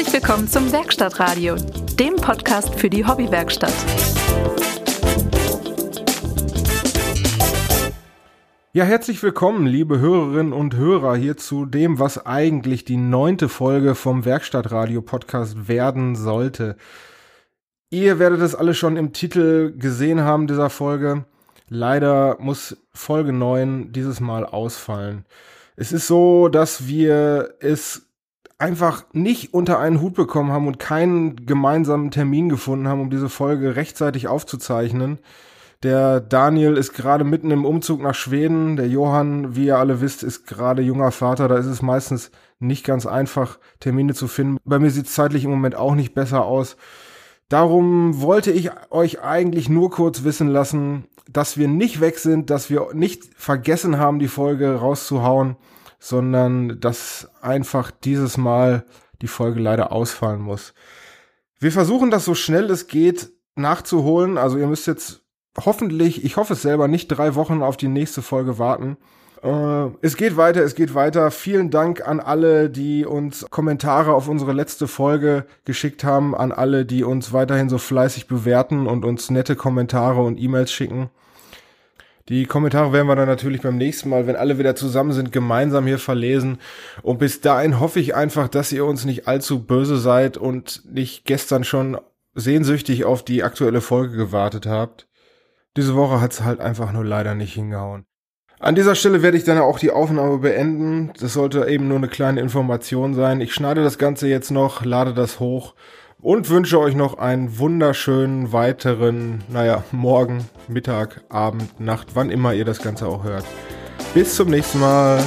Herzlich willkommen zum Werkstattradio, dem Podcast für die Hobbywerkstatt. Ja, herzlich willkommen, liebe Hörerinnen und Hörer, hier zu dem, was eigentlich die neunte Folge vom Werkstattradio-Podcast werden sollte. Ihr werdet es alle schon im Titel gesehen haben dieser Folge. Leider muss Folge 9 dieses Mal ausfallen. Es ist so, dass wir es einfach nicht unter einen Hut bekommen haben und keinen gemeinsamen Termin gefunden haben, um diese Folge rechtzeitig aufzuzeichnen. Der Daniel ist gerade mitten im Umzug nach Schweden. Der Johann, wie ihr alle wisst, ist gerade junger Vater. Da ist es meistens nicht ganz einfach, Termine zu finden. Bei mir sieht es zeitlich im Moment auch nicht besser aus. Darum wollte ich euch eigentlich nur kurz wissen lassen, dass wir nicht weg sind, dass wir nicht vergessen haben, die Folge rauszuhauen, sondern dass einfach dieses Mal die Folge leider ausfallen muss. Wir versuchen das so schnell es geht nachzuholen. Also ihr müsst jetzt hoffentlich, ich hoffe es selber, nicht drei Wochen auf die nächste Folge warten. Äh, es geht weiter, es geht weiter. Vielen Dank an alle, die uns Kommentare auf unsere letzte Folge geschickt haben, an alle, die uns weiterhin so fleißig bewerten und uns nette Kommentare und E-Mails schicken. Die Kommentare werden wir dann natürlich beim nächsten Mal, wenn alle wieder zusammen sind, gemeinsam hier verlesen. Und bis dahin hoffe ich einfach, dass ihr uns nicht allzu böse seid und nicht gestern schon sehnsüchtig auf die aktuelle Folge gewartet habt. Diese Woche hat's halt einfach nur leider nicht hingehauen. An dieser Stelle werde ich dann auch die Aufnahme beenden. Das sollte eben nur eine kleine Information sein. Ich schneide das Ganze jetzt noch, lade das hoch und wünsche euch noch einen wunderschönen weiteren, naja, Morgen, Mittag, Abend, Nacht, wann immer ihr das Ganze auch hört. Bis zum nächsten Mal.